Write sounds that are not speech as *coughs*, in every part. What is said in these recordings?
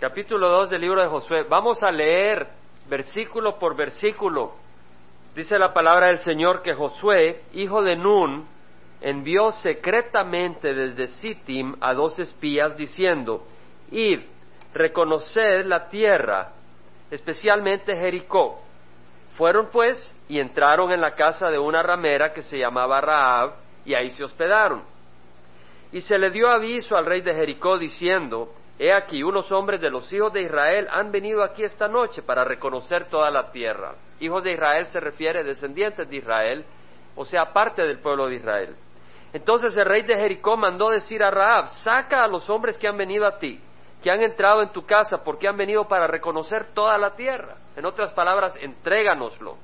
capítulo 2 del libro de Josué. Vamos a leer versículo por versículo. Dice la palabra del Señor que Josué, hijo de Nun, envió secretamente desde Sittim a dos espías diciendo, Id, reconoced la tierra, especialmente Jericó. Fueron pues y entraron en la casa de una ramera que se llamaba Raab, y ahí se hospedaron. Y se le dio aviso al rey de Jericó diciendo, He aquí, unos hombres de los hijos de Israel han venido aquí esta noche para reconocer toda la tierra. Hijos de Israel se refiere a descendientes de Israel, o sea, parte del pueblo de Israel. Entonces el rey de Jericó mandó decir a Raab, saca a los hombres que han venido a ti, que han entrado en tu casa, porque han venido para reconocer toda la tierra. En otras palabras, entréganoslo.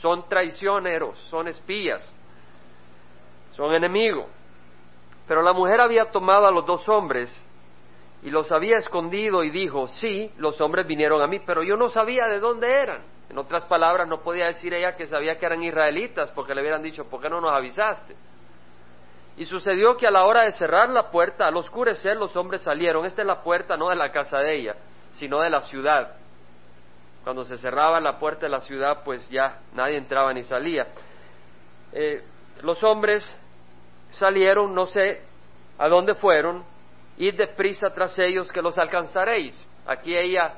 Son traicioneros, son espías, son enemigos. Pero la mujer había tomado a los dos hombres y los había escondido y dijo, sí, los hombres vinieron a mí, pero yo no sabía de dónde eran. En otras palabras, no podía decir ella que sabía que eran israelitas porque le hubieran dicho, ¿por qué no nos avisaste? Y sucedió que a la hora de cerrar la puerta, al oscurecer, los hombres salieron. Esta es la puerta no de la casa de ella, sino de la ciudad. Cuando se cerraba la puerta de la ciudad, pues ya nadie entraba ni salía. Eh, los hombres salieron, no sé a dónde fueron, id deprisa tras ellos que los alcanzaréis. Aquí ella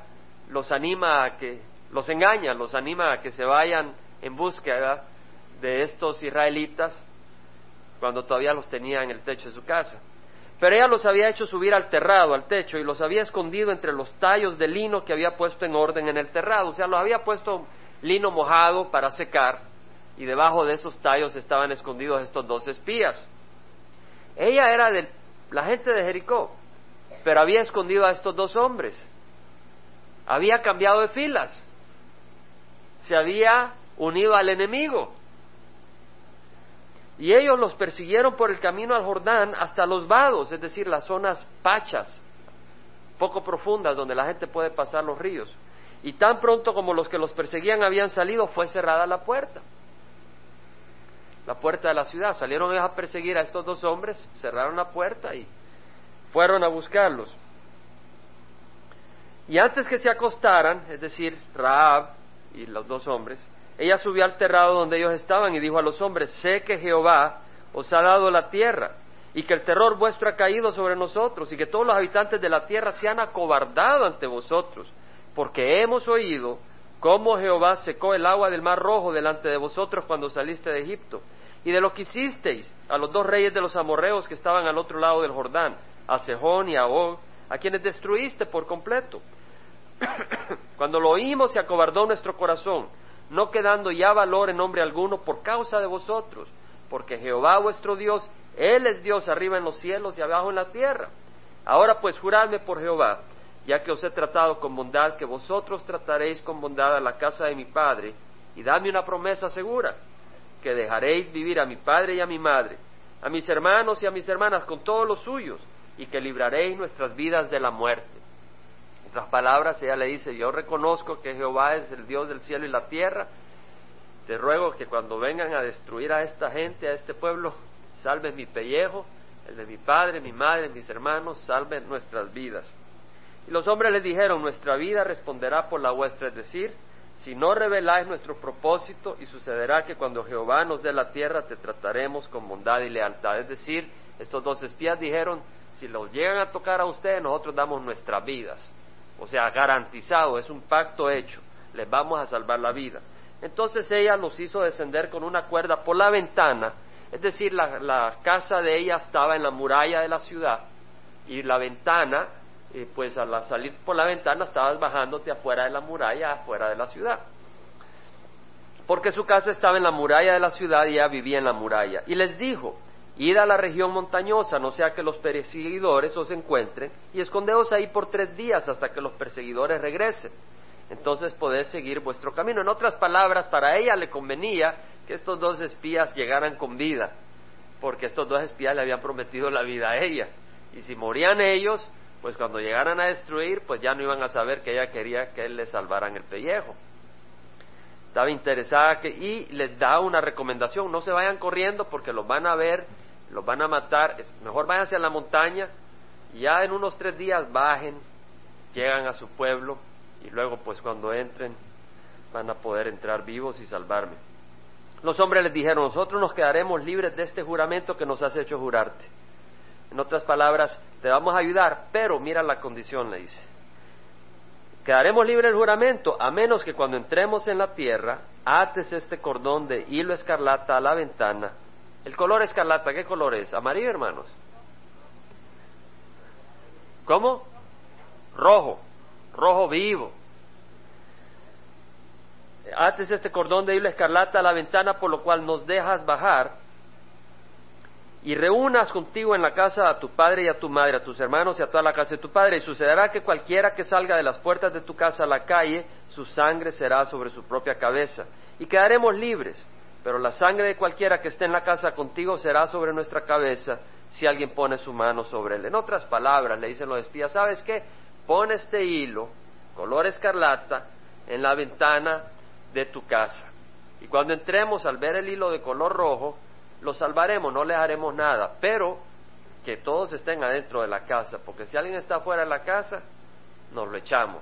los anima a que, los engaña, los anima a que se vayan en búsqueda de estos israelitas cuando todavía los tenía en el techo de su casa. Pero ella los había hecho subir al terrado, al techo, y los había escondido entre los tallos de lino que había puesto en orden en el terrado. O sea, los había puesto lino mojado para secar, y debajo de esos tallos estaban escondidos estos dos espías. Ella era de la gente de Jericó, pero había escondido a estos dos hombres. Había cambiado de filas. Se había unido al enemigo. Y ellos los persiguieron por el camino al Jordán hasta los vados, es decir, las zonas pachas, poco profundas, donde la gente puede pasar los ríos. Y tan pronto como los que los perseguían habían salido, fue cerrada la puerta. La puerta de la ciudad. Salieron a perseguir a estos dos hombres, cerraron la puerta y fueron a buscarlos. Y antes que se acostaran, es decir, Raab y los dos hombres, ella subió al terrado donde ellos estaban y dijo a los hombres, sé que Jehová os ha dado la tierra y que el terror vuestro ha caído sobre nosotros y que todos los habitantes de la tierra se han acobardado ante vosotros, porque hemos oído cómo Jehová secó el agua del mar rojo delante de vosotros cuando saliste de Egipto, y de lo que hicisteis a los dos reyes de los amorreos que estaban al otro lado del Jordán, a Sejón y a Og, a quienes destruiste por completo. *coughs* cuando lo oímos se acobardó nuestro corazón, no quedando ya valor en nombre alguno por causa de vosotros, porque Jehová vuestro Dios, Él es Dios arriba en los cielos y abajo en la tierra. Ahora pues juradme por Jehová, ya que os he tratado con bondad, que vosotros trataréis con bondad a la casa de mi padre, y dadme una promesa segura, que dejaréis vivir a mi padre y a mi madre, a mis hermanos y a mis hermanas con todos los suyos, y que libraréis nuestras vidas de la muerte otras palabras, ella le dice, yo reconozco que Jehová es el Dios del cielo y la tierra, te ruego que cuando vengan a destruir a esta gente, a este pueblo, salven mi pellejo, el de mi padre, mi madre, mis hermanos, salven nuestras vidas. Y los hombres le dijeron, nuestra vida responderá por la vuestra, es decir, si no reveláis nuestro propósito, y sucederá que cuando Jehová nos dé la tierra, te trataremos con bondad y lealtad. Es decir, estos dos espías dijeron, si los llegan a tocar a ustedes, nosotros damos nuestras vidas o sea, garantizado, es un pacto hecho, les vamos a salvar la vida. Entonces ella los hizo descender con una cuerda por la ventana, es decir, la, casa de ella estaba en la muralla de la ciudad y la ventana, eh, pues al salir por la ventana estabas bajándote afuera de la muralla, afuera de la ciudad. Porque su casa estaba en la muralla de la ciudad y ella vivía en la muralla. Y les dijo, Id a la región montañosa, no sea que los perseguidores os encuentren, y escondeos ahí por tres días hasta que los perseguidores regresen. Entonces podéis seguir vuestro camino. En otras palabras, para ella le convenía que estos dos espías llegaran con vida, porque estos dos espías le habían prometido la vida a ella. Y si morían ellos, pues cuando llegaran a destruir, pues ya no iban a saber que ella quería que él les salvaran el pellejo. Estaba interesada que, y les da una recomendación, no se vayan corriendo porque los van a ver los van a matar, mejor váyanse a la montaña y ya en unos tres días bajen llegan a su pueblo y luego pues cuando entren van a poder entrar vivos y salvarme. Los hombres les dijeron, nosotros nos quedaremos libres de este juramento que nos has hecho jurarte. En otras palabras, te vamos a ayudar, pero mira la condición, le dice. Quedaremos libres del juramento, a menos que cuando entremos en la tierra, ates este cordón de hilo escarlata a la ventana. El color escarlata, ¿qué color es? Amarillo, hermanos. ¿Cómo? Rojo, rojo vivo. Ates este cordón de hilo escarlata a la ventana, por lo cual nos dejas bajar y reúnas contigo en la casa a tu padre y a tu madre, a tus hermanos y a toda la casa de tu padre, y sucederá que cualquiera que salga de las puertas de tu casa a la calle, su sangre será sobre su propia cabeza, y quedaremos libres, pero la sangre de cualquiera que esté en la casa contigo será sobre nuestra cabeza si alguien pone su mano sobre él. En otras palabras, le dicen los espías, ¿sabes qué? Pon este hilo, color escarlata, en la ventana de tu casa. Y cuando entremos al ver el hilo de color rojo, lo salvaremos, no le haremos nada, pero que todos estén adentro de la casa, porque si alguien está fuera de la casa, nos lo echamos.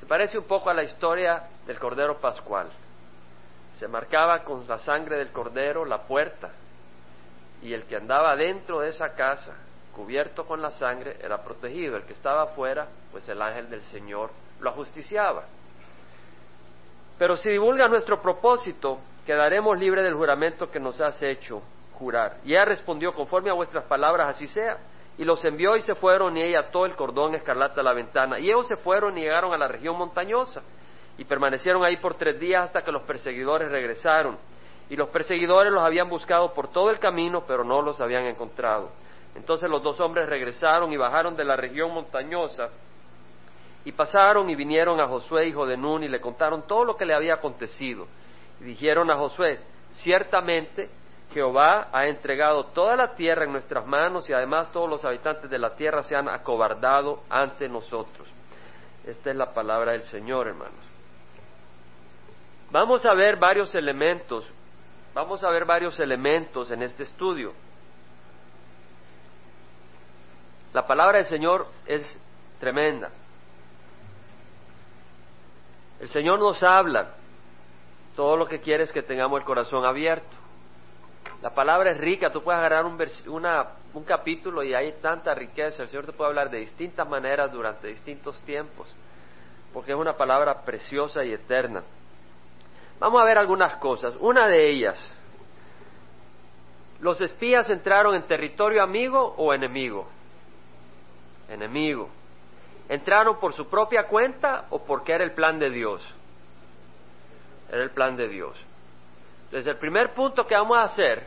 Se parece un poco a la historia del Cordero Pascual. Se marcaba con la sangre del Cordero la puerta, y el que andaba dentro de esa casa, cubierto con la sangre, era protegido. El que estaba afuera, pues el ángel del Señor lo ajusticiaba. Pero si divulga nuestro propósito, quedaremos libres del juramento que nos has hecho jurar. Y ella respondió, conforme a vuestras palabras, así sea. Y los envió y se fueron, y ella ató el cordón escarlata a la ventana. Y ellos se fueron y llegaron a la región montañosa. Y permanecieron ahí por tres días hasta que los perseguidores regresaron. Y los perseguidores los habían buscado por todo el camino, pero no los habían encontrado. Entonces los dos hombres regresaron y bajaron de la región montañosa. Y pasaron y vinieron a Josué, hijo de Nun, y le contaron todo lo que le había acontecido. Y dijeron a Josué, ciertamente Jehová ha entregado toda la tierra en nuestras manos y además todos los habitantes de la tierra se han acobardado ante nosotros. Esta es la palabra del Señor, hermanos. Vamos a ver varios elementos, vamos a ver varios elementos en este estudio. La palabra del Señor es tremenda. El Señor nos habla todo lo que quiere es que tengamos el corazón abierto. La palabra es rica, tú puedes agarrar un, un capítulo y hay tanta riqueza. El Señor te puede hablar de distintas maneras durante distintos tiempos, porque es una palabra preciosa y eterna. Vamos a ver algunas cosas. Una de ellas, ¿los espías entraron en territorio amigo o enemigo? Enemigo. ¿Entraron por su propia cuenta o porque era el plan de Dios? Era el plan de Dios. Desde el primer punto que vamos a hacer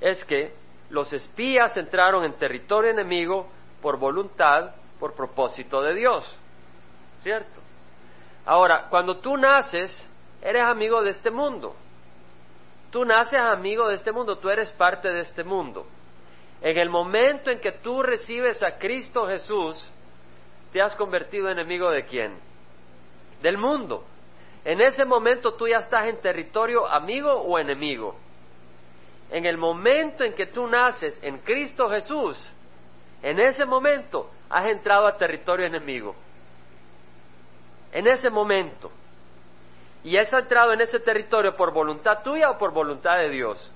es que los espías entraron en territorio enemigo por voluntad, por propósito de Dios. ¿Cierto? Ahora, cuando tú naces, eres amigo de este mundo. Tú naces amigo de este mundo, tú eres parte de este mundo. En el momento en que tú recibes a Cristo Jesús, te has convertido en enemigo de quién? Del mundo. En ese momento tú ya estás en territorio amigo o enemigo. En el momento en que tú naces en Cristo Jesús, en ese momento has entrado a territorio enemigo. En ese momento. Y has entrado en ese territorio por voluntad tuya o por voluntad de Dios.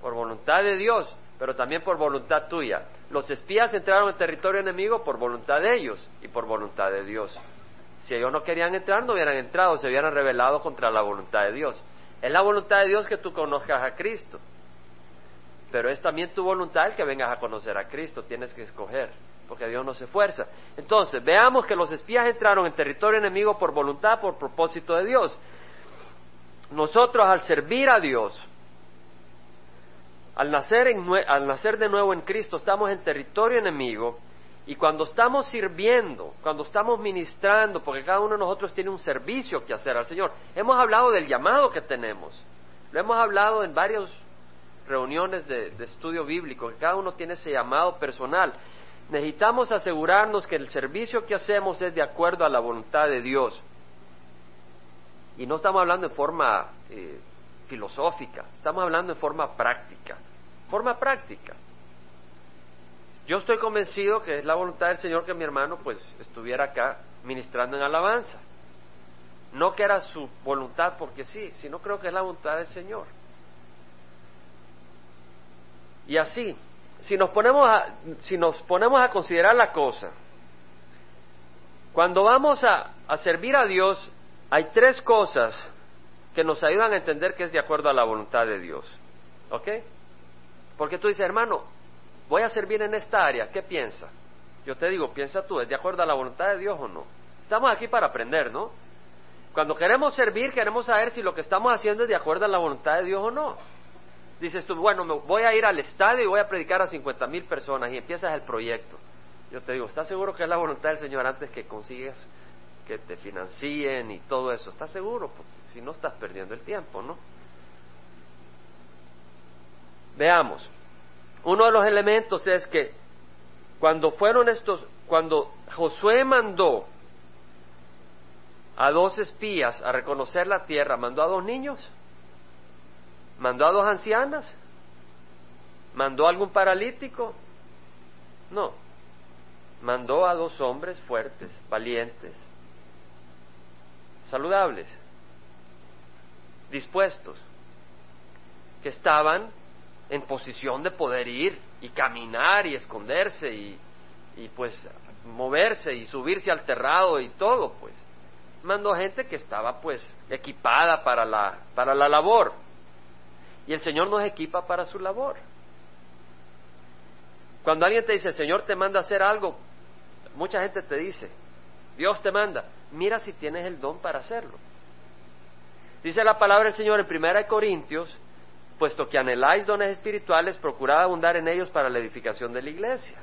Por voluntad de Dios, pero también por voluntad tuya. Los espías entraron en territorio enemigo por voluntad de ellos y por voluntad de Dios. Si ellos no querían entrar, no hubieran entrado, se hubieran rebelado contra la voluntad de Dios. Es la voluntad de Dios que tú conozcas a Cristo. Pero es también tu voluntad el que vengas a conocer a Cristo. Tienes que escoger, porque Dios no se fuerza. Entonces, veamos que los espías entraron en territorio enemigo por voluntad, por propósito de Dios. Nosotros, al servir a Dios, al nacer, al nacer de nuevo en Cristo, estamos en territorio enemigo y cuando estamos sirviendo, cuando estamos ministrando, porque cada uno de nosotros tiene un servicio que hacer al Señor, hemos hablado del llamado que tenemos. Lo hemos hablado en varias reuniones de, estudio bíblico, que cada uno tiene ese llamado personal. Necesitamos asegurarnos que el servicio que hacemos es de acuerdo a la voluntad de Dios. Y no estamos hablando en forma eh, filosófica, estamos hablando en forma práctica. Forma práctica. Yo estoy convencido que es la voluntad del Señor que mi hermano pues estuviera acá ministrando en alabanza. No que era su voluntad porque sí, sino creo que es la voluntad del Señor. Y así, si nos ponemos a, si nos ponemos a considerar la cosa, cuando vamos a, a servir a Dios, hay tres cosas que nos ayudan a entender que es de acuerdo a la voluntad de Dios. ¿Ok? Porque tú dices, hermano, voy a servir en esta área, ¿qué piensa? Yo te digo, piensa tú, ¿es de acuerdo a la voluntad de Dios o no? Estamos aquí para aprender, ¿no? Cuando queremos servir, queremos saber si lo que estamos haciendo es de acuerdo a la voluntad de Dios o no. Dices tú, bueno, voy a ir al estadio y voy a predicar a cincuenta mil personas y empiezas el proyecto. Yo te digo, ¿estás seguro que es la voluntad del Señor antes que consigas que te financien y todo eso? ¿Estás seguro? Porque si no estás perdiendo el tiempo, ¿no? Veamos. Uno de los elementos es que cuando fueron estos, cuando Josué mandó a dos espías a reconocer la tierra, mandó a dos niños, mandó a dos ancianas, mandó a algún paralítico, no, mandó a dos hombres fuertes, valientes, saludables, dispuestos, que estaban en posición de poder ir y caminar y esconderse y, y pues moverse y subirse al terrado y todo, pues. Mandó gente que estaba pues equipada para la, para la labor. Y el Señor nos equipa para su labor. Cuando alguien te dice, el Señor te manda a hacer algo, mucha gente te dice, Dios te manda, mira si tienes el don para hacerlo. Dice la palabra del Señor en Primera de Corintios puesto que anheláis dones espirituales, procurad abundar en ellos para la edificación de la iglesia.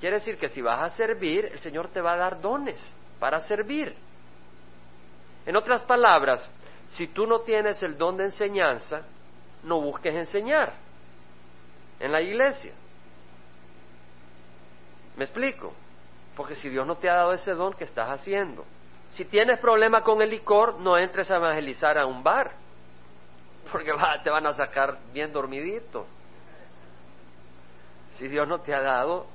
Quiere decir que si vas a servir, el Señor te va a dar dones para servir. En otras palabras, si tú no tienes el don de enseñanza, no busques enseñar en la iglesia. ¿Me explico? Porque si Dios no te ha dado ese don, ¿qué estás haciendo? Si tienes problema con el licor, no entres a evangelizar a un bar porque te van a sacar bien dormidito. Si Dios no te ha dado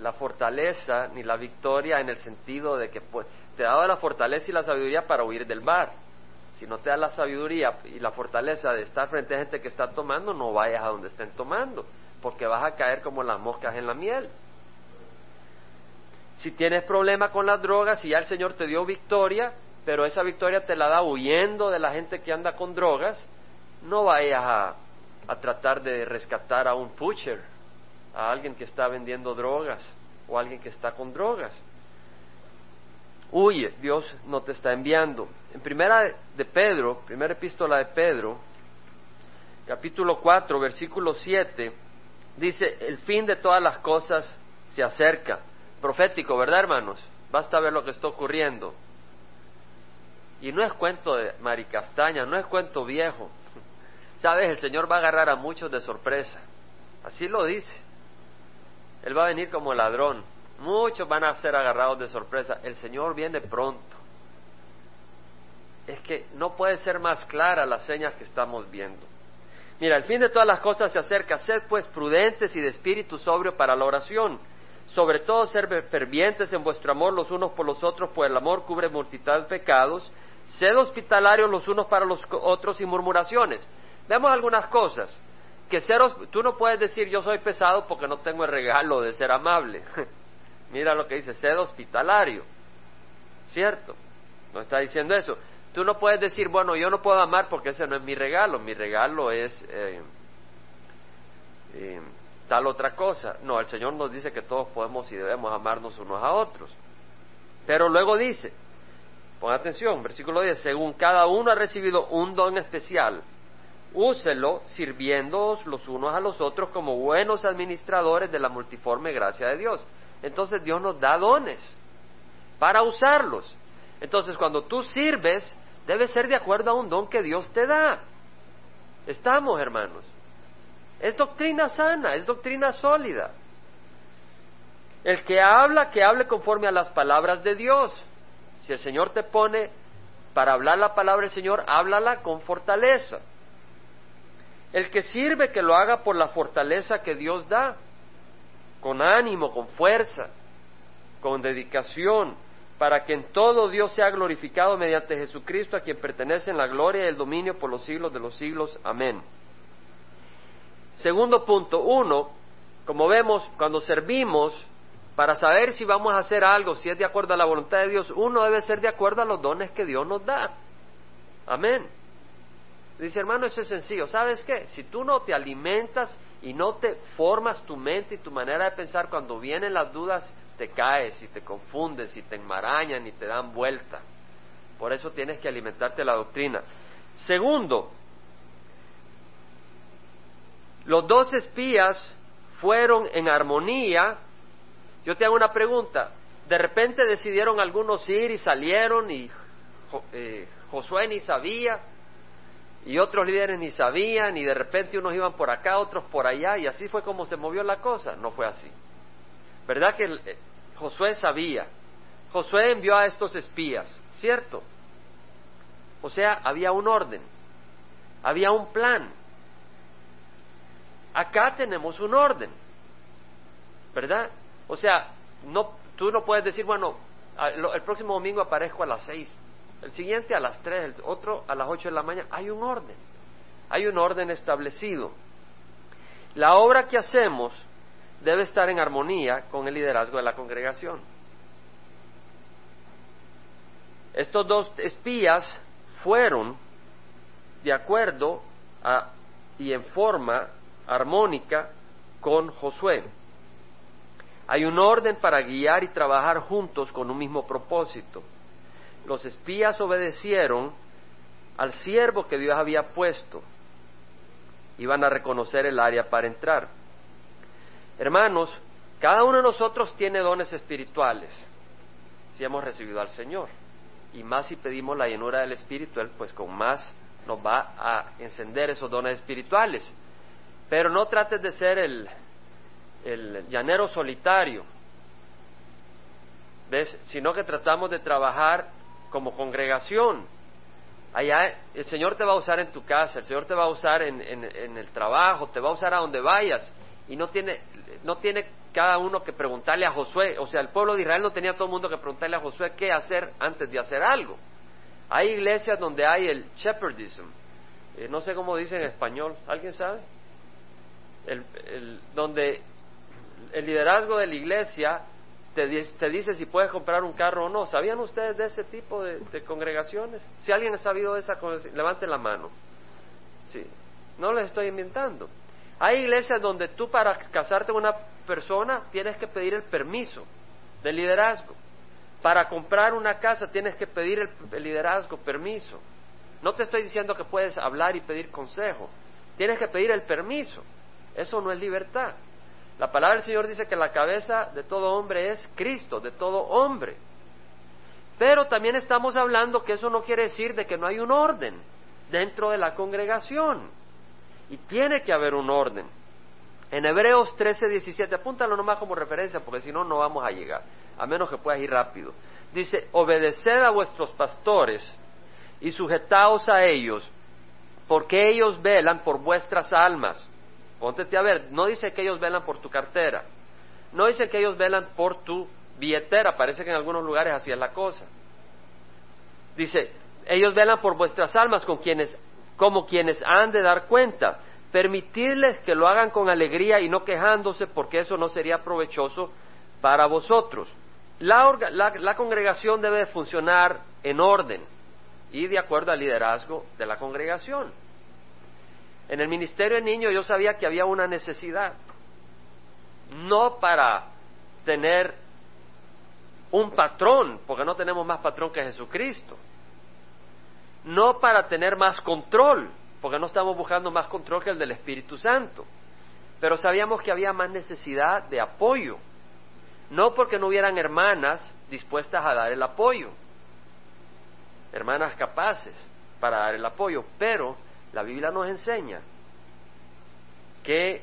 la fortaleza ni la victoria en el sentido de que pues, te ha dado la fortaleza y la sabiduría para huir del mar. Si no te da la sabiduría y la fortaleza de estar frente a gente que está tomando, no vayas a donde estén tomando, porque vas a caer como las moscas en la miel. Si tienes problema con las drogas y ya el Señor te dio victoria, pero esa victoria te la da huyendo de la gente que anda con drogas, no vayas a, a tratar de rescatar a un pusher, a alguien que está vendiendo drogas o a alguien que está con drogas. Huye, Dios no te está enviando. En primera de Pedro, primera epístola de Pedro, capítulo 4, versículo 7, dice, el fin de todas las cosas se acerca. Profético, ¿verdad, hermanos? Basta ver lo que está ocurriendo. Y no es cuento de Maricastaña, no es cuento viejo. Sabes, el Señor va a agarrar a muchos de sorpresa. Así lo dice. Él va a venir como ladrón. Muchos van a ser agarrados de sorpresa. El Señor viene pronto. Es que no puede ser más clara las señas que estamos viendo. Mira, el fin de todas las cosas se acerca. Sed pues prudentes y de espíritu sobrio para la oración. Sobre todo ser fervientes en vuestro amor los unos por los otros, pues el amor cubre multitud de pecados. Sed hospitalarios los unos para los otros y murmuraciones. Vemos algunas cosas. Que ser, tú no puedes decir yo soy pesado porque no tengo el regalo de ser amable. *laughs* Mira lo que dice, sed hospitalario. ¿Cierto? No está diciendo eso. Tú no puedes decir, bueno, yo no puedo amar porque ese no es mi regalo. Mi regalo es eh, eh, tal otra cosa. No, el Señor nos dice que todos podemos y debemos amarnos unos a otros. Pero luego dice, pon atención, versículo 10, según cada uno ha recibido un don especial úselo sirviéndoos los unos a los otros como buenos administradores de la multiforme gracia de Dios. Entonces Dios nos da dones para usarlos. Entonces cuando tú sirves, debe ser de acuerdo a un don que Dios te da. Estamos, hermanos. Es doctrina sana, es doctrina sólida. El que habla, que hable conforme a las palabras de Dios. Si el Señor te pone para hablar la palabra del Señor, háblala con fortaleza. El que sirve, que lo haga por la fortaleza que Dios da, con ánimo, con fuerza, con dedicación, para que en todo Dios sea glorificado mediante Jesucristo, a quien pertenecen la gloria y el dominio por los siglos de los siglos. Amén. Segundo punto, uno, como vemos, cuando servimos, para saber si vamos a hacer algo, si es de acuerdo a la voluntad de Dios, uno debe ser de acuerdo a los dones que Dios nos da. Amén. Dice, hermano, eso es sencillo. ¿Sabes qué? Si tú no te alimentas y no te formas tu mente y tu manera de pensar, cuando vienen las dudas, te caes y te confundes y te enmarañan y te dan vuelta. Por eso tienes que alimentarte la doctrina. Segundo, los dos espías fueron en armonía. Yo te hago una pregunta. De repente decidieron algunos ir y salieron y eh, Josué ni sabía y otros líderes ni sabían y de repente unos iban por acá, otros por allá y así fue como se movió la cosa. No fue así. ¿Verdad que eh, Josué sabía? Josué envió a estos espías, ¿cierto? O sea, había un orden, había un plan. Acá tenemos un orden, ¿verdad? O sea, no, tú no puedes decir, bueno, el próximo domingo aparezco a las seis, el siguiente a las tres, el otro a las ocho de la mañana. Hay un orden, hay un orden establecido. La obra que hacemos debe estar en armonía con el liderazgo de la congregación. Estos dos espías fueron de acuerdo a, y en forma armónica con Josué. Hay un orden para guiar y trabajar juntos con un mismo propósito. Los espías obedecieron al siervo que Dios había puesto. Iban a reconocer el área para entrar. Hermanos, cada uno de nosotros tiene dones espirituales si hemos recibido al Señor. Y más si pedimos la llenura del Espíritu, Él pues con más nos va a encender esos dones espirituales. Pero no trates de ser el, el llanero solitario, ¿ves? Sino que tratamos de trabajar como congregación. Allá el Señor te va a usar en tu casa, el Señor te va a usar en, el trabajo, te va a usar a donde vayas. Y no tiene, no tiene cada uno que preguntarle a Josué, o sea, el pueblo de Israel no tenía todo el mundo que preguntarle a Josué qué hacer antes de hacer algo. Hay iglesias donde hay el shepherdism, eh, no sé cómo dice en español, ¿alguien sabe? el, donde el liderazgo de la iglesia te, dice si puedes comprar un carro o no. ¿Sabían ustedes de ese tipo de, congregaciones? Si alguien ha sabido de esa, levante la mano. Sí, no les estoy inventando. Hay iglesias donde tú para casarte con una persona tienes que pedir el permiso del liderazgo. Para comprar una casa tienes que pedir el liderazgo, permiso. No te estoy diciendo que puedes hablar y pedir consejo. Tienes que pedir el permiso. Eso no es libertad. La palabra del Señor dice que la cabeza de todo hombre es Cristo, de todo hombre. Pero también estamos hablando que eso no quiere decir de que no hay un orden dentro de la congregación. Y tiene que haber un orden. En Hebreos 13, 17, apúntalo nomás como referencia porque si no, no vamos a llegar, a menos que puedas ir rápido. Dice, obedeced a vuestros pastores y sujetaos a ellos, porque ellos velan por vuestras almas Póntete a ver, no dice que ellos velan por tu cartera, no dice que ellos velan por tu billetera, parece que en algunos lugares así es la cosa. Dice, ellos velan por vuestras almas con quienes, como quienes han de dar cuenta. Permitirles que lo hagan con alegría y no quejándose, porque eso no sería provechoso para vosotros. La, la congregación debe funcionar en orden y de acuerdo al liderazgo de la congregación. En el ministerio de niños yo sabía que había una necesidad, no para tener un patrón, porque no tenemos más patrón que Jesucristo, no para tener más control, porque no estamos buscando más control que el del Espíritu Santo, pero sabíamos que había más necesidad de apoyo, no porque no hubieran hermanas dispuestas a dar el apoyo, hermanas capaces para dar el apoyo, pero la Biblia nos enseña que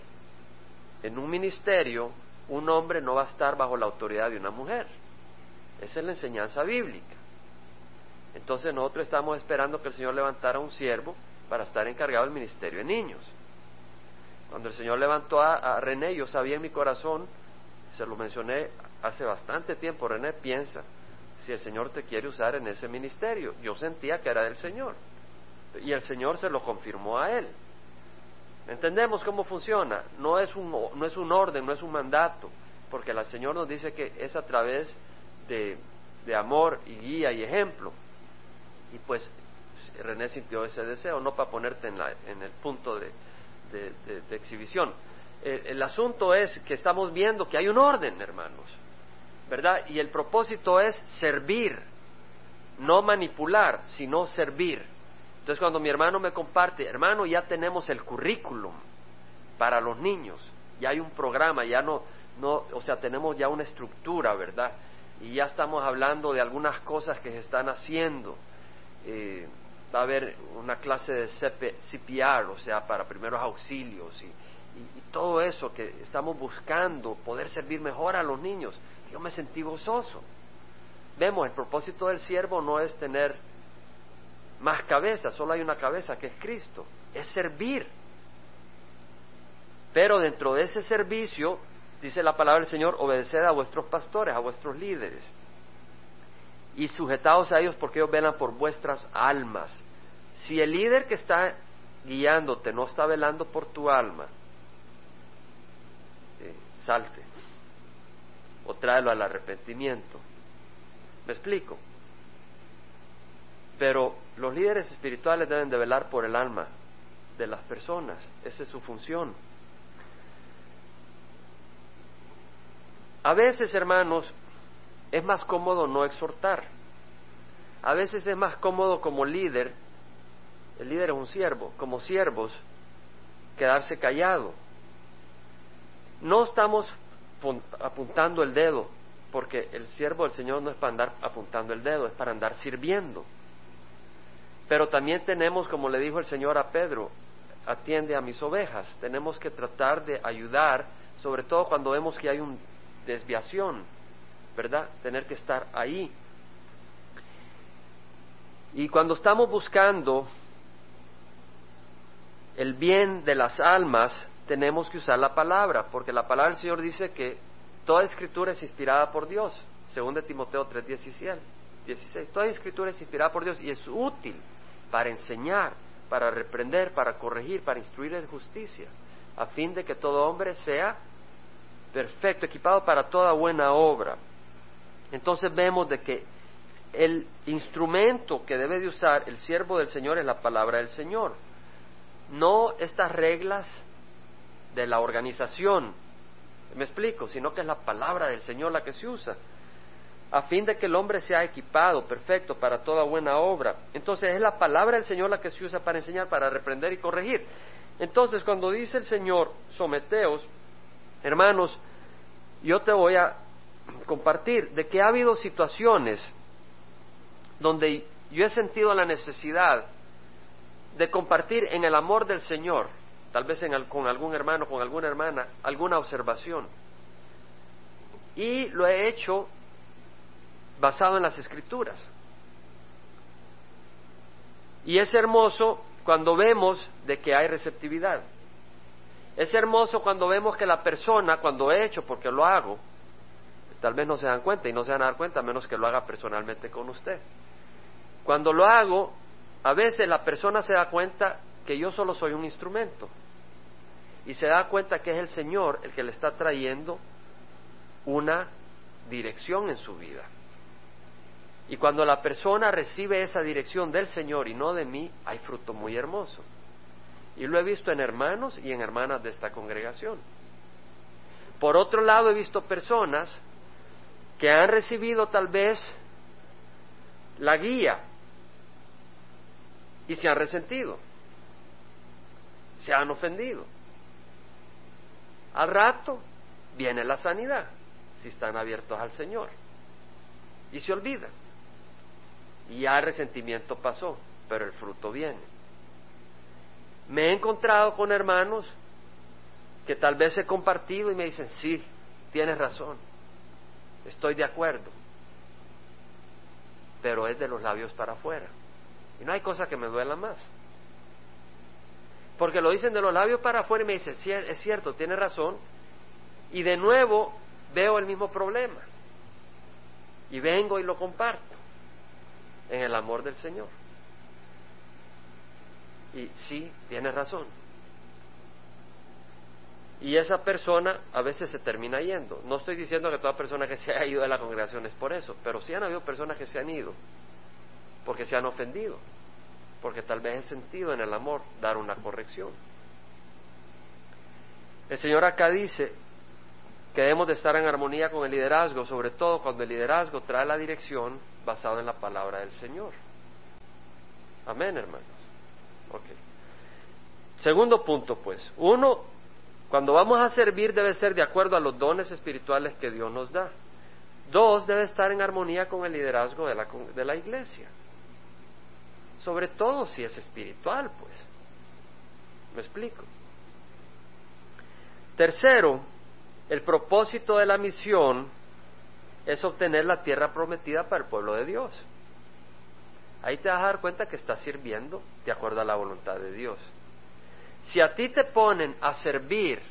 en un ministerio un hombre no va a estar bajo la autoridad de una mujer. Esa es la enseñanza bíblica. Entonces nosotros estamos esperando que el Señor levantara un siervo para estar encargado del ministerio de niños. Cuando el Señor levantó a, René, yo sabía en mi corazón se lo mencioné hace bastante tiempo, René, piensa si el Señor te quiere usar en ese ministerio. Yo sentía que era del Señor y el Señor se lo confirmó a él. ¿Entendemos cómo funciona? No es un, no es un orden, no es un mandato, porque el Señor nos dice que es a través de, de amor y guía y ejemplo. Y pues René sintió ese deseo, no para ponerte en, la, en el punto de, de, exhibición. el asunto es que estamos viendo que hay un orden, hermanos, ¿verdad? Y el propósito es servir, no manipular, sino servir. Entonces cuando mi hermano me comparte, hermano, ya tenemos el currículum para los niños, ya hay un programa, ya no, no, o sea, tenemos ya una estructura, ¿verdad? Y ya estamos hablando de algunas cosas que se están haciendo. Eh, va a haber una clase de CPR, o sea, para primeros auxilios y, y, todo eso que estamos buscando, poder servir mejor a los niños. Yo me sentí gozoso. Vemos, el propósito del siervo no es tener más cabezas, solo hay una cabeza que es Cristo, es servir. Pero dentro de ese servicio, dice la palabra del Señor, obedeced a vuestros pastores, a vuestros líderes, y sujetaos a ellos porque ellos velan por vuestras almas. Si el líder que está guiándote no está velando por tu alma, eh, salte o tráelo al arrepentimiento. ¿Me explico? Pero los líderes espirituales deben de velar por el alma de las personas. Esa es su función. A veces, hermanos, es más cómodo no exhortar. A veces es más cómodo como líder, el líder es un siervo, como siervos, quedarse callado. No estamos apuntando el dedo, porque el siervo del Señor no es para andar apuntando el dedo, es para andar sirviendo. Pero también tenemos, como le dijo el Señor a Pedro, atiende a mis ovejas. Tenemos que tratar de ayudar, sobre todo cuando vemos que hay una desviación, ¿verdad? Tener que estar ahí. Y cuando estamos buscando el bien de las almas, tenemos que usar la palabra, porque la palabra del Señor dice que toda escritura es inspirada por Dios, según de Timoteo 3:16. 16. Toda escritura es inspirada por Dios y es útil para enseñar, para reprender, para corregir, para instruir en justicia, a fin de que todo hombre sea perfecto, equipado para toda buena obra. Entonces vemos de que el instrumento que debe de usar el siervo del Señor es la palabra del Señor, no estas reglas de la organización, me explico, sino que es la palabra del Señor la que se usa a fin de que el hombre sea equipado, perfecto, para toda buena obra. Entonces es la palabra del Señor la que se usa para enseñar, para reprender y corregir. Entonces cuando dice el Señor, someteos, hermanos, yo te voy a compartir de que ha habido situaciones donde yo he sentido la necesidad de compartir en el amor del Señor, tal vez con algún hermano, con alguna hermana, alguna observación. Y lo he hecho basado en las escrituras. Y es hermoso cuando vemos de que hay receptividad. Es hermoso cuando vemos que la persona, cuando he hecho, porque lo hago, tal vez no se dan cuenta y no se van a dar cuenta a menos que lo haga personalmente con usted. Cuando lo hago, a veces la persona se da cuenta que yo solo soy un instrumento y se da cuenta que es el Señor el que le está trayendo una dirección en su vida. Y cuando la persona recibe esa dirección del Señor y no de mí, hay fruto muy hermoso. Y lo he visto en hermanos y en hermanas de esta congregación. Por otro lado, he visto personas que han recibido tal vez la guía y se han resentido, se han ofendido. Al rato viene la sanidad, si están abiertos al Señor, y se olvidan. Y ya el resentimiento pasó, pero el fruto viene. Me he encontrado con hermanos que tal vez he compartido y me dicen, sí, tienes razón, estoy de acuerdo, pero es de los labios para afuera. Y no hay cosa que me duela más. Porque lo dicen de los labios para afuera y me dicen, sí, es cierto, tienes razón. Y de nuevo veo el mismo problema y vengo y lo comparto en el amor del Señor. Y sí, tiene razón. Y esa persona a veces se termina yendo. No estoy diciendo que toda persona que se haya ido de la congregación es por eso, pero sí han habido personas que se han ido porque se han ofendido, porque tal vez es sentido en el amor dar una corrección. El Señor acá dice que debemos de estar en armonía con el liderazgo, sobre todo cuando el liderazgo trae la dirección basada en la palabra del Señor. Amén, hermanos. Okay. Segundo punto, pues. Uno, cuando vamos a servir debe ser de acuerdo a los dones espirituales que Dios nos da. Dos, debe estar en armonía con el liderazgo de la, de la iglesia. Sobre todo si es espiritual, pues. ¿Me explico? Tercero, el propósito de la misión es obtener la tierra prometida para el pueblo de Dios. Ahí te vas a dar cuenta que estás sirviendo de acuerdo a la voluntad de Dios. Si a ti te ponen a servir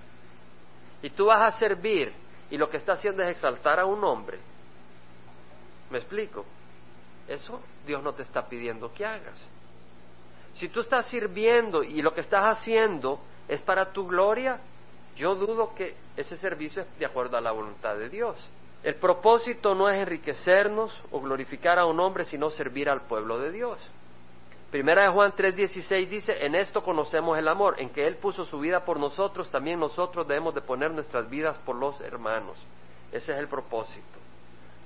y tú vas a servir y lo que está haciendo es exaltar a un hombre, ¿me explico? Eso Dios no te está pidiendo que hagas. Si tú estás sirviendo y lo que estás haciendo es para tu gloria, yo dudo que ese servicio es de acuerdo a la voluntad de Dios. El propósito no es enriquecernos o glorificar a un hombre, sino servir al pueblo de Dios. Primera de Juan 3:16 dice, en esto conocemos el amor, en que Él puso su vida por nosotros, también nosotros debemos de poner nuestras vidas por los hermanos. Ese es el propósito,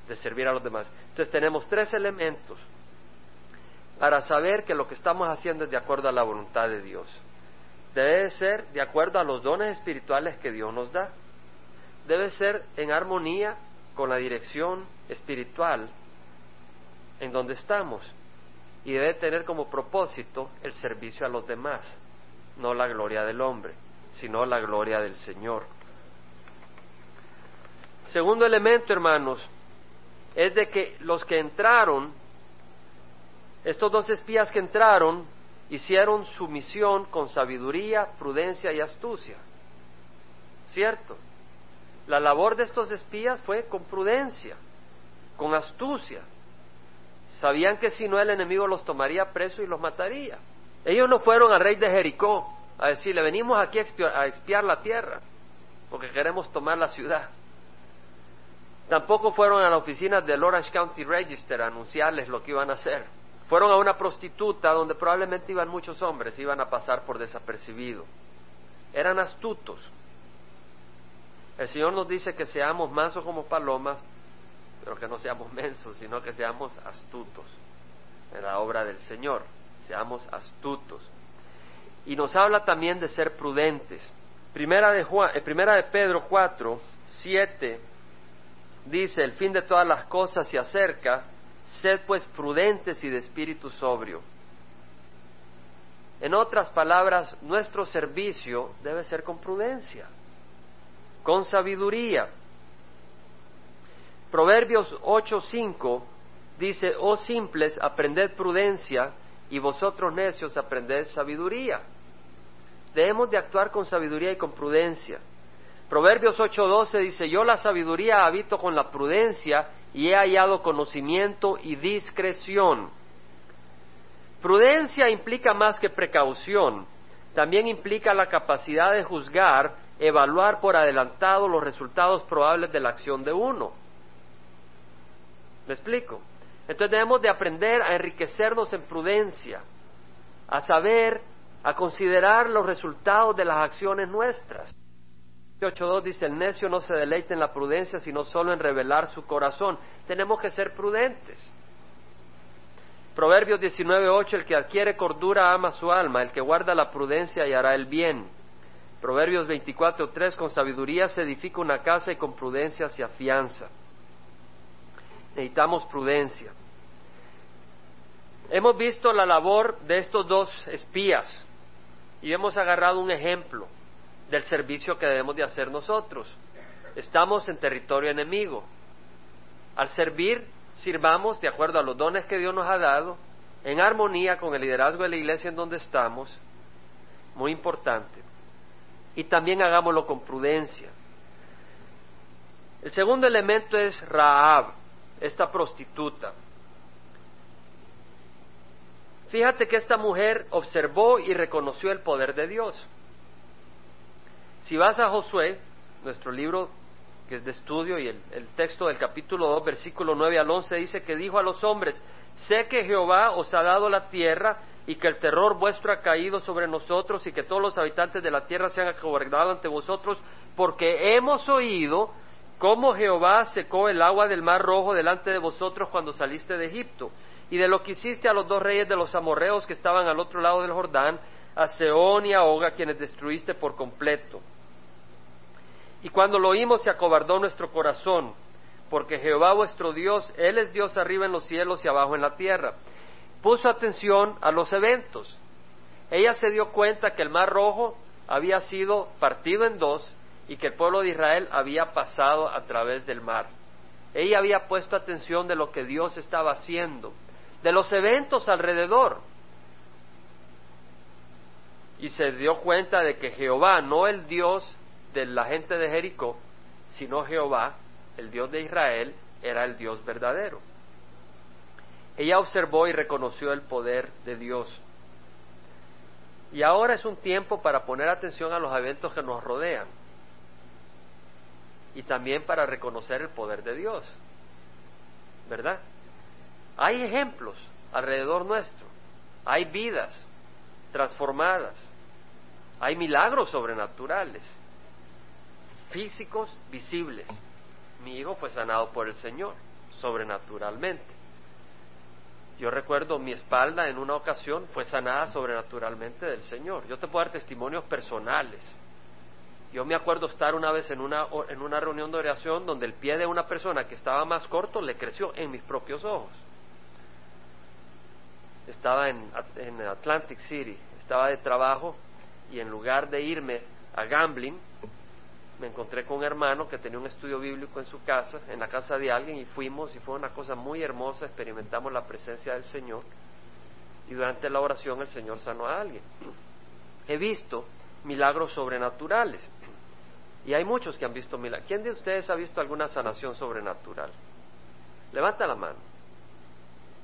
de servir a los demás. Entonces tenemos tres elementos para saber que lo que estamos haciendo es de acuerdo a la voluntad de Dios debe ser de acuerdo a los dones espirituales que Dios nos da. Debe ser en armonía con la dirección espiritual en donde estamos y debe tener como propósito el servicio a los demás, no la gloria del hombre, sino la gloria del Señor. Segundo elemento, hermanos, es de que los que entraron, estos dos espías que entraron, hicieron su misión con sabiduría, prudencia y astucia. ¿Cierto? La labor de estos espías fue con prudencia, con astucia. Sabían que si no el enemigo los tomaría preso y los mataría. Ellos no fueron al rey de Jericó a decirle, venimos aquí a expiar, la tierra, porque queremos tomar la ciudad. Tampoco fueron a la oficina del Orange County Register a anunciarles lo que iban a hacer. Fueron a una prostituta donde probablemente iban muchos hombres, iban a pasar por desapercibido. Eran astutos. El Señor nos dice que seamos mansos como palomas, pero que no seamos *laughs* mensos, sino que seamos astutos en la obra del Señor. Seamos astutos. Y nos habla también de ser prudentes. Primera de, eh, primera de Pedro 4, 7 dice, el fin de todas las cosas se acerca, Sed pues prudentes y de espíritu sobrio. En otras palabras, nuestro servicio debe ser con prudencia, con sabiduría. Proverbios 8:5 dice, oh simples, aprended prudencia y vosotros necios aprended sabiduría. Debemos de actuar con sabiduría y con prudencia. Proverbios 8:12 dice, yo la sabiduría habito con la prudencia y he hallado conocimiento y discreción. Prudencia implica más que precaución, también implica la capacidad de juzgar, evaluar por adelantado los resultados probables de la acción de uno. ¿Me explico? Entonces debemos de aprender a enriquecernos en prudencia, a saber, a considerar los resultados de las acciones nuestras. 8.2 dice, el necio no se deleita en la prudencia, sino solo en revelar su corazón. Tenemos que ser prudentes. Proverbios 19.8, el que adquiere cordura ama su alma, el que guarda la prudencia y hará el bien. Proverbios 24.3, con sabiduría se edifica una casa y con prudencia se afianza. Necesitamos prudencia. Hemos visto la labor de estos dos espías y hemos agarrado un ejemplo del servicio que debemos de hacer nosotros. Estamos en territorio enemigo. Al servir, sirvamos de acuerdo a los dones que Dios nos ha dado, en armonía con el liderazgo de la iglesia en donde estamos, muy importante. Y también hagámoslo con prudencia. El segundo elemento es Raab, esta prostituta. Fíjate que esta mujer observó y reconoció el poder de Dios. Si vas a Josué, nuestro libro que es de estudio, y el, texto del capítulo 2, versículo 9 al 11, dice que dijo a los hombres, sé que Jehová os ha dado la tierra y que el terror vuestro ha caído sobre nosotros y que todos los habitantes de la tierra se han acobardado ante vosotros, porque hemos oído cómo Jehová secó el agua del mar rojo delante de vosotros cuando saliste de Egipto, y de lo que hiciste a los dos reyes de los amorreos que estaban al otro lado del Jordán, a Seón y a Oga, quienes destruiste por completo. Y cuando lo oímos se acobardó nuestro corazón, porque Jehová vuestro Dios, Él es Dios arriba en los cielos y abajo en la tierra. Puso atención a los eventos. Ella se dio cuenta que el mar rojo había sido partido en dos y que el pueblo de Israel había pasado a través del mar. Ella había puesto atención de lo que Dios estaba haciendo, de los eventos alrededor. Y se dio cuenta de que Jehová, no el Dios de la gente de Jericó, sino Jehová, el Dios de Israel, era el Dios verdadero. Ella observó y reconoció el poder de Dios. Y ahora es un tiempo para poner atención a los eventos que nos rodean y también para reconocer el poder de Dios. ¿Verdad? Hay ejemplos alrededor nuestro, hay vidas transformadas, hay milagros sobrenaturales, físicos visibles. Mi hijo fue sanado por el Señor, sobrenaturalmente. Yo recuerdo mi espalda en una ocasión fue sanada sobrenaturalmente del Señor. Yo te puedo dar testimonios personales yo me acuerdo estar una vez en una, en una reunión de oración donde el pie de una persona que estaba más corto le creció en mis propios ojos. Estaba en, en Atlantic City, estaba de trabajo y en lugar de irme a gambling, me encontré con un hermano que tenía un estudio bíblico en su casa, en la casa de alguien, y fuimos y fue una cosa muy hermosa, experimentamos la presencia del Señor y durante la oración el Señor sanó a alguien. He visto milagros sobrenaturales. Y hay muchos que han visto milagros. ¿Quién de ustedes ha visto alguna sanación sobrenatural? Levanta la mano.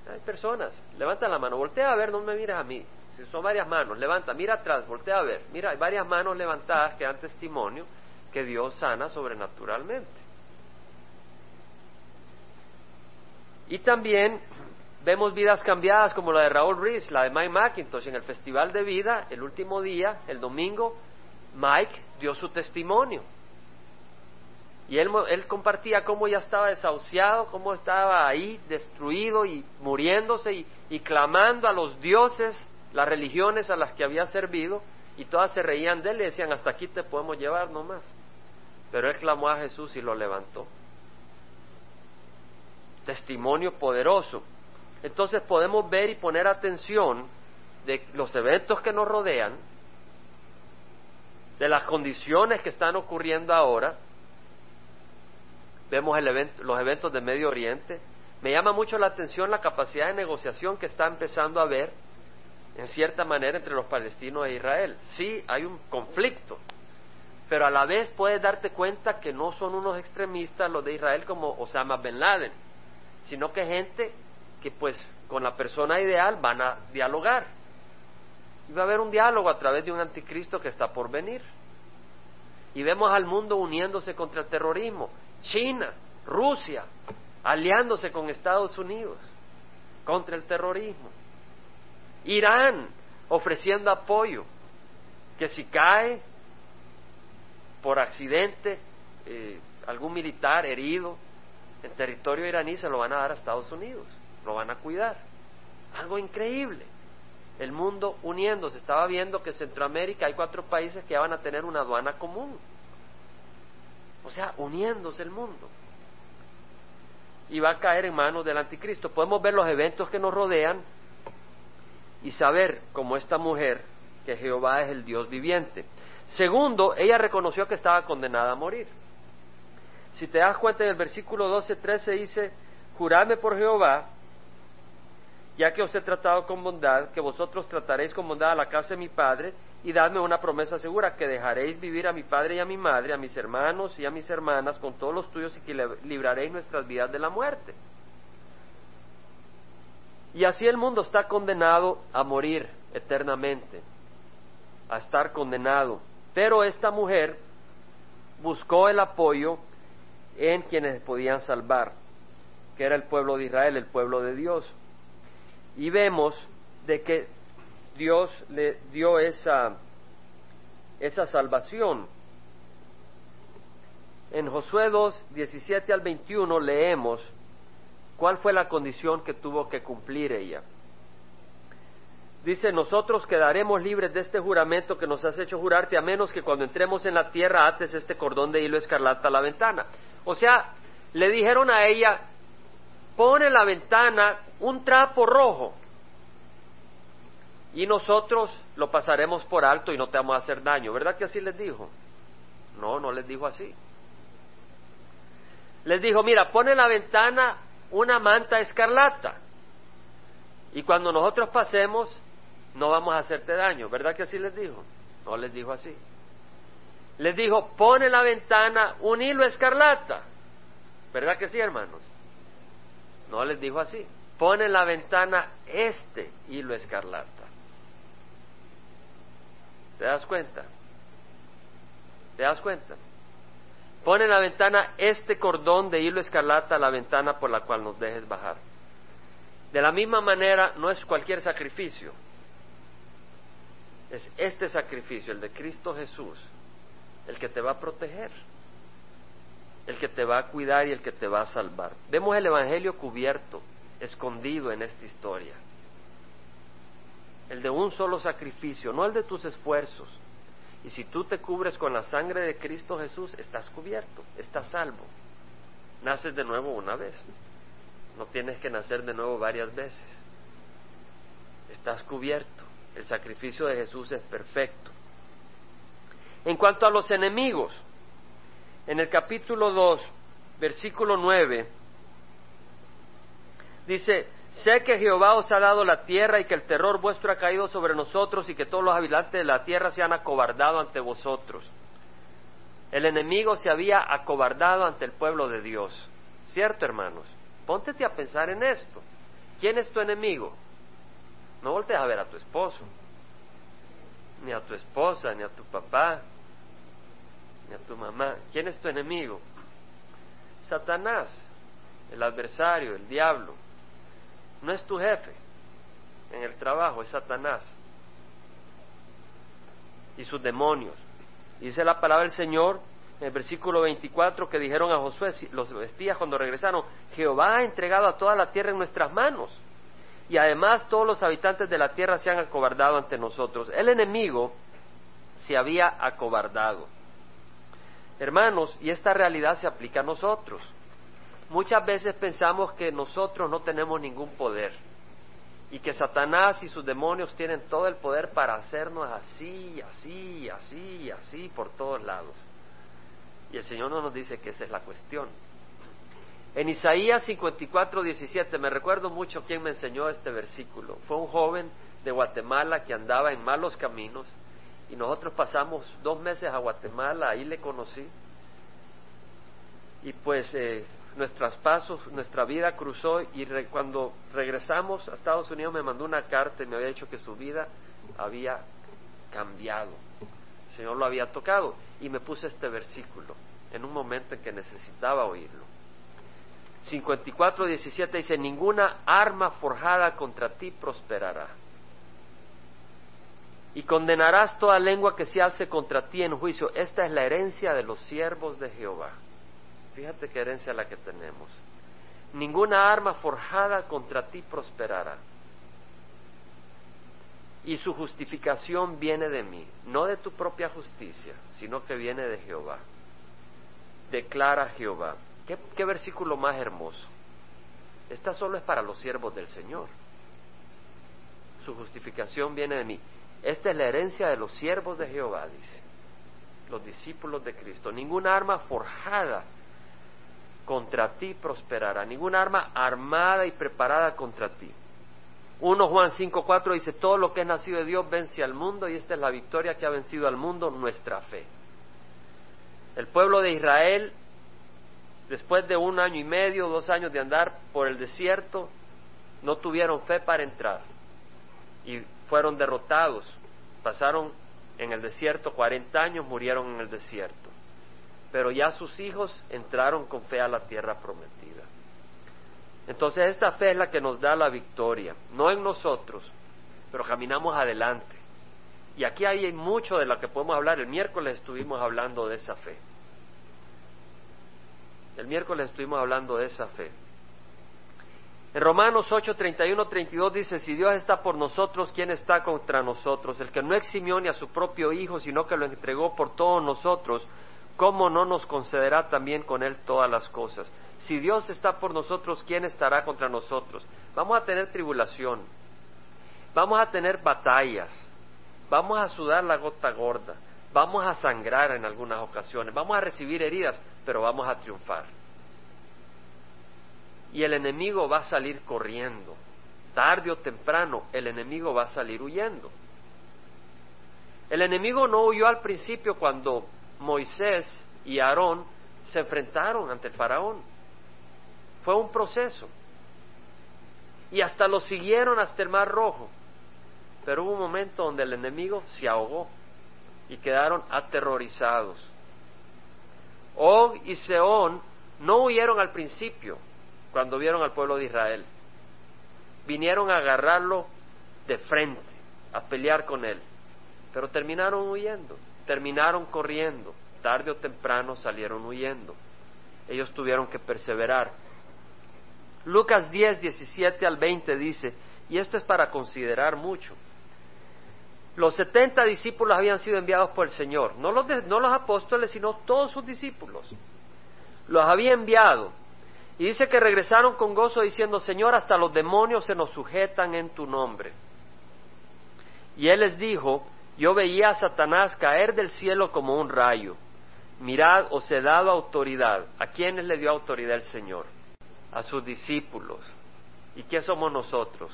Hay personas. Levanta la mano. Voltea a ver, no me mires a mí. Son varias manos, levanta, mira atrás, voltea a ver. Mira, hay varias manos levantadas que dan testimonio que Dios sana sobrenaturalmente. Y también vemos vidas cambiadas como la de Raúl Reese, la de Mike McIntosh en el Festival de Vida, el último día, el domingo, Mike dio su testimonio. Y él, él compartía cómo ya estaba desahuciado, cómo estaba ahí destruido y muriéndose y, y clamando a los dioses, las religiones a las que había servido, y todas se reían de él y decían, hasta aquí te podemos llevar nomás. Pero él clamó a Jesús y lo levantó. Testimonio poderoso. Entonces podemos ver y poner atención de los eventos que nos rodean, de las condiciones que están ocurriendo ahora. Vemos los eventos de Medio Oriente. Me llama mucho la atención la capacidad de negociación que está empezando a haber, en cierta manera, entre los palestinos e Israel. Sí, hay un conflicto, pero a la vez puedes darte cuenta que no son unos extremistas los de Israel como Osama bin Laden, sino que gente que pues con la persona ideal van a dialogar. Y va a haber un diálogo a través de un anticristo que está por venir. Y vemos al mundo uniéndose contra el terrorismo. China, Rusia, aliándose con Estados Unidos contra el terrorismo. Irán ofreciendo apoyo, que si cae por accidente eh, algún militar herido en territorio iraní se lo van a dar a Estados Unidos lo van a cuidar. Algo increíble. El mundo uniéndose. Estaba viendo que en Centroamérica hay cuatro países que van a tener una aduana común. O sea, uniéndose el mundo. Y va a caer en manos del anticristo. Podemos ver los eventos que nos rodean y saber, como esta mujer, que Jehová es el Dios viviente. Segundo, ella reconoció que estaba condenada a morir. Si te das cuenta en el versículo 12, 13 dice, juradme por Jehová ya que os he tratado con bondad, que vosotros trataréis con bondad a la casa de mi padre, y dadme una promesa segura, que dejaréis vivir a mi padre y a mi madre, a mis hermanos y a mis hermanas, con todos los tuyos, y que libraréis nuestras vidas de la muerte. Y así el mundo está condenado a morir eternamente, a estar condenado. Pero esta mujer buscó el apoyo en quienes podían salvar, que era el pueblo de Israel, el pueblo de Dios. Y vemos de que Dios le dio esa, esa salvación. En Josué 2, 17 al 21 leemos cuál fue la condición que tuvo que cumplir ella. Dice, nosotros quedaremos libres de este juramento que nos has hecho jurarte, a menos que cuando entremos en la tierra ates este cordón de hilo escarlata a la ventana. O sea, le dijeron a ella, pone en la ventana un trapo rojo y nosotros lo pasaremos por alto y no te vamos a hacer daño. ¿Verdad que así les dijo? No, no les dijo así. Les dijo, mira, pone en la ventana una manta escarlata y cuando nosotros pasemos no vamos a hacerte daño. ¿Verdad que así les dijo? No les dijo así. Les dijo, pone en la ventana un hilo escarlata. ¿Verdad que sí, hermanos? No les dijo así. Pone en la ventana este hilo escarlata. ¿Te das cuenta? ¿Te das cuenta? Pone en la ventana este cordón de hilo escarlata la ventana por la cual nos dejes bajar. De la misma manera, no es cualquier sacrificio. Es este sacrificio, el de Cristo Jesús, el que te va a proteger, el que te va a cuidar y el que te va a salvar. Vemos el Evangelio cubierto, escondido en esta historia el de un solo sacrificio, no el de tus esfuerzos. Y si tú te cubres con la sangre de Cristo Jesús, estás cubierto, estás salvo. Naces de nuevo una vez. No tienes que nacer de nuevo varias veces. Estás cubierto. El sacrificio de Jesús es perfecto. En cuanto a los enemigos, en el capítulo 2, versículo 9, dice, Sé que Jehová os ha dado la tierra y que el terror vuestro ha caído sobre nosotros y que todos los habitantes de la tierra se han acobardado ante vosotros. El enemigo se había acobardado ante el pueblo de Dios. ¿Cierto, hermanos? Póntete a pensar en esto. ¿Quién es tu enemigo? No voltees a ver a tu esposo, ni a tu esposa, ni a tu papá, ni a tu mamá. ¿Quién es tu enemigo? Satanás, el adversario, el diablo. No es tu jefe en el trabajo, es Satanás y sus demonios. Dice la palabra del Señor en el versículo 24 que dijeron a Josué, los espías cuando regresaron, Jehová ha entregado a toda la tierra en nuestras manos. Y además todos los habitantes de la tierra se han acobardado ante nosotros. El enemigo se había acobardado. Hermanos, y esta realidad se aplica a nosotros. Muchas veces pensamos que nosotros no tenemos ningún poder y que Satanás y sus demonios tienen todo el poder para hacernos así, así, así, así por todos lados. Y el Señor no nos dice que esa es la cuestión. En Isaías 54, 17, me recuerdo mucho quién me enseñó este versículo. Fue un joven de Guatemala que andaba en malos caminos y nosotros pasamos dos meses a Guatemala, ahí le conocí. Y pues eh, nuestros pasos, nuestra vida cruzó y cuando regresamos a Estados Unidos me mandó una carta y me había dicho que su vida había cambiado. El Señor lo había tocado y me puse este versículo en un momento en que necesitaba oírlo. 54, 17 dice, ninguna arma forjada contra ti prosperará. Y condenarás toda lengua que se alce contra ti en juicio. Esta es la herencia de los siervos de Jehová. Fíjate qué herencia la que tenemos. Ninguna arma forjada contra ti prosperará. Y su justificación viene de mí, no de tu propia justicia, sino que viene de Jehová. Declara Jehová. ¿Qué, versículo más hermoso? Esta solo es para los siervos del Señor. Su justificación viene de mí. Esta es la herencia de los siervos de Jehová, dice. Los discípulos de Cristo. Ninguna arma forjada contra ti prosperará, ninguna arma armada y preparada contra ti. 1 Juan 5.4 dice, todo lo que es nacido de Dios vence al mundo y esta es la victoria que ha vencido al mundo, nuestra fe. El pueblo de Israel, después de un año y medio, dos años de andar por el desierto, no tuvieron fe para entrar y fueron derrotados. Pasaron en el desierto 40 años, murieron en el desierto. Pero ya sus hijos entraron con fe a la tierra prometida. Entonces esta fe es la que nos da la victoria, no en nosotros, pero caminamos adelante. Y aquí hay mucho de lo que podemos hablar. El miércoles estuvimos hablando de esa fe. El miércoles estuvimos hablando de esa fe. En Romanos 8, 31, 32 dice, si Dios está por nosotros, ¿quién está contra nosotros? El que no eximió ni a su propio Hijo, sino que lo entregó por todos nosotros, ¿cómo no nos concederá también con Él todas las cosas? Si Dios está por nosotros, ¿quién estará contra nosotros? Vamos a tener tribulación, vamos a tener batallas, vamos a sudar la gota gorda, vamos a sangrar en algunas ocasiones, vamos a recibir heridas, pero vamos a triunfar. Y el enemigo va a salir corriendo. Tarde o temprano el enemigo va a salir huyendo. El enemigo no huyó al principio cuando Moisés y Aarón se enfrentaron ante el faraón. Fue un proceso. Y hasta lo siguieron hasta el Mar Rojo. Pero hubo un momento donde el enemigo se ahogó y quedaron aterrorizados. Og y Seón no huyeron al principio cuando vieron al pueblo de Israel. Vinieron a agarrarlo de frente, a pelear con él. Pero terminaron huyendo, terminaron corriendo. Tarde o temprano salieron huyendo. Ellos tuvieron que perseverar. Lucas 10, 17 al 20 dice, y esto es para considerar mucho. Los setenta discípulos habían sido enviados por el Señor, no los, no los apóstoles, sino todos sus discípulos. Los había enviado. Y dice que regresaron con gozo diciendo, Señor, hasta los demonios se nos sujetan en tu nombre. Y él les dijo, yo veía a Satanás caer del cielo como un rayo. Mirad, os he dado autoridad. ¿A quiénes le dio autoridad el Señor? a sus discípulos. ¿Y qué somos nosotros?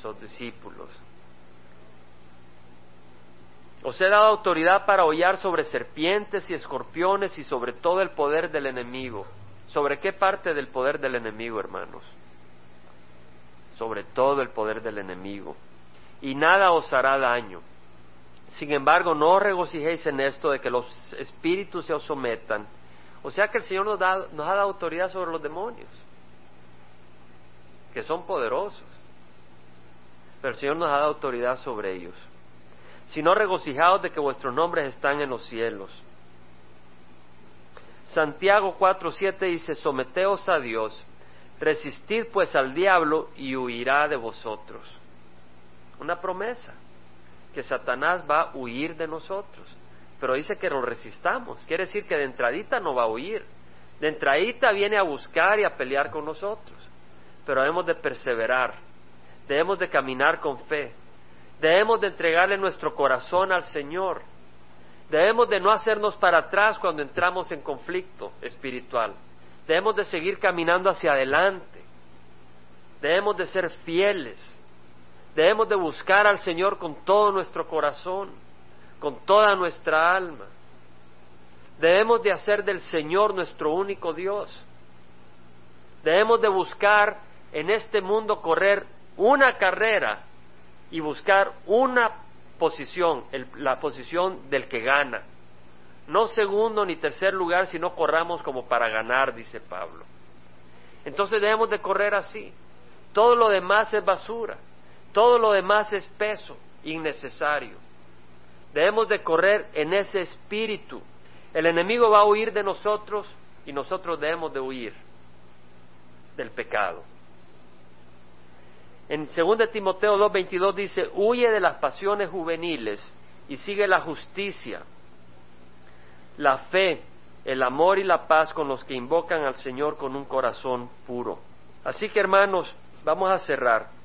Sus discípulos. Os he dado autoridad para hollar sobre serpientes y escorpiones y sobre todo el poder del enemigo. ¿Sobre qué parte del poder del enemigo, hermanos? Sobre todo el poder del enemigo. Y nada os hará daño. Sin embargo, no os regocijéis en esto de que los espíritus se os sometan, o sea que el Señor nos, da, nos ha dado autoridad sobre los demonios, que son poderosos. Pero el Señor nos ha dado autoridad sobre ellos. Sino regocijados de que vuestros nombres están en los cielos. Santiago 4:7 dice, someteos a Dios, resistid pues al diablo y huirá de vosotros. Una promesa, que Satanás va a huir de nosotros pero dice que lo resistamos. Quiere decir que de entradita no va a huir. De entradita viene a buscar y a pelear con nosotros. Pero debemos de perseverar. Debemos de caminar con fe. Debemos de entregarle nuestro corazón al Señor. Debemos de no hacernos para atrás cuando entramos en conflicto espiritual. Debemos de seguir caminando hacia adelante. Debemos de ser fieles. Debemos de buscar al Señor con todo nuestro corazón con toda nuestra alma. Debemos de hacer del Señor nuestro único Dios. Debemos de buscar en este mundo correr una carrera y buscar una posición, la posición del que gana. No segundo ni tercer lugar, sino corramos como para ganar, dice Pablo. Entonces debemos de correr así. Todo lo demás es basura. Todo lo demás es peso, innecesario. Debemos de correr en ese espíritu. El enemigo va a huir de nosotros y nosotros debemos de huir del pecado. En 2 Timoteo 2:22 dice, huye de las pasiones juveniles y sigue la justicia, la fe, el amor y la paz con los que invocan al Señor con un corazón puro. Así que hermanos, vamos a cerrar.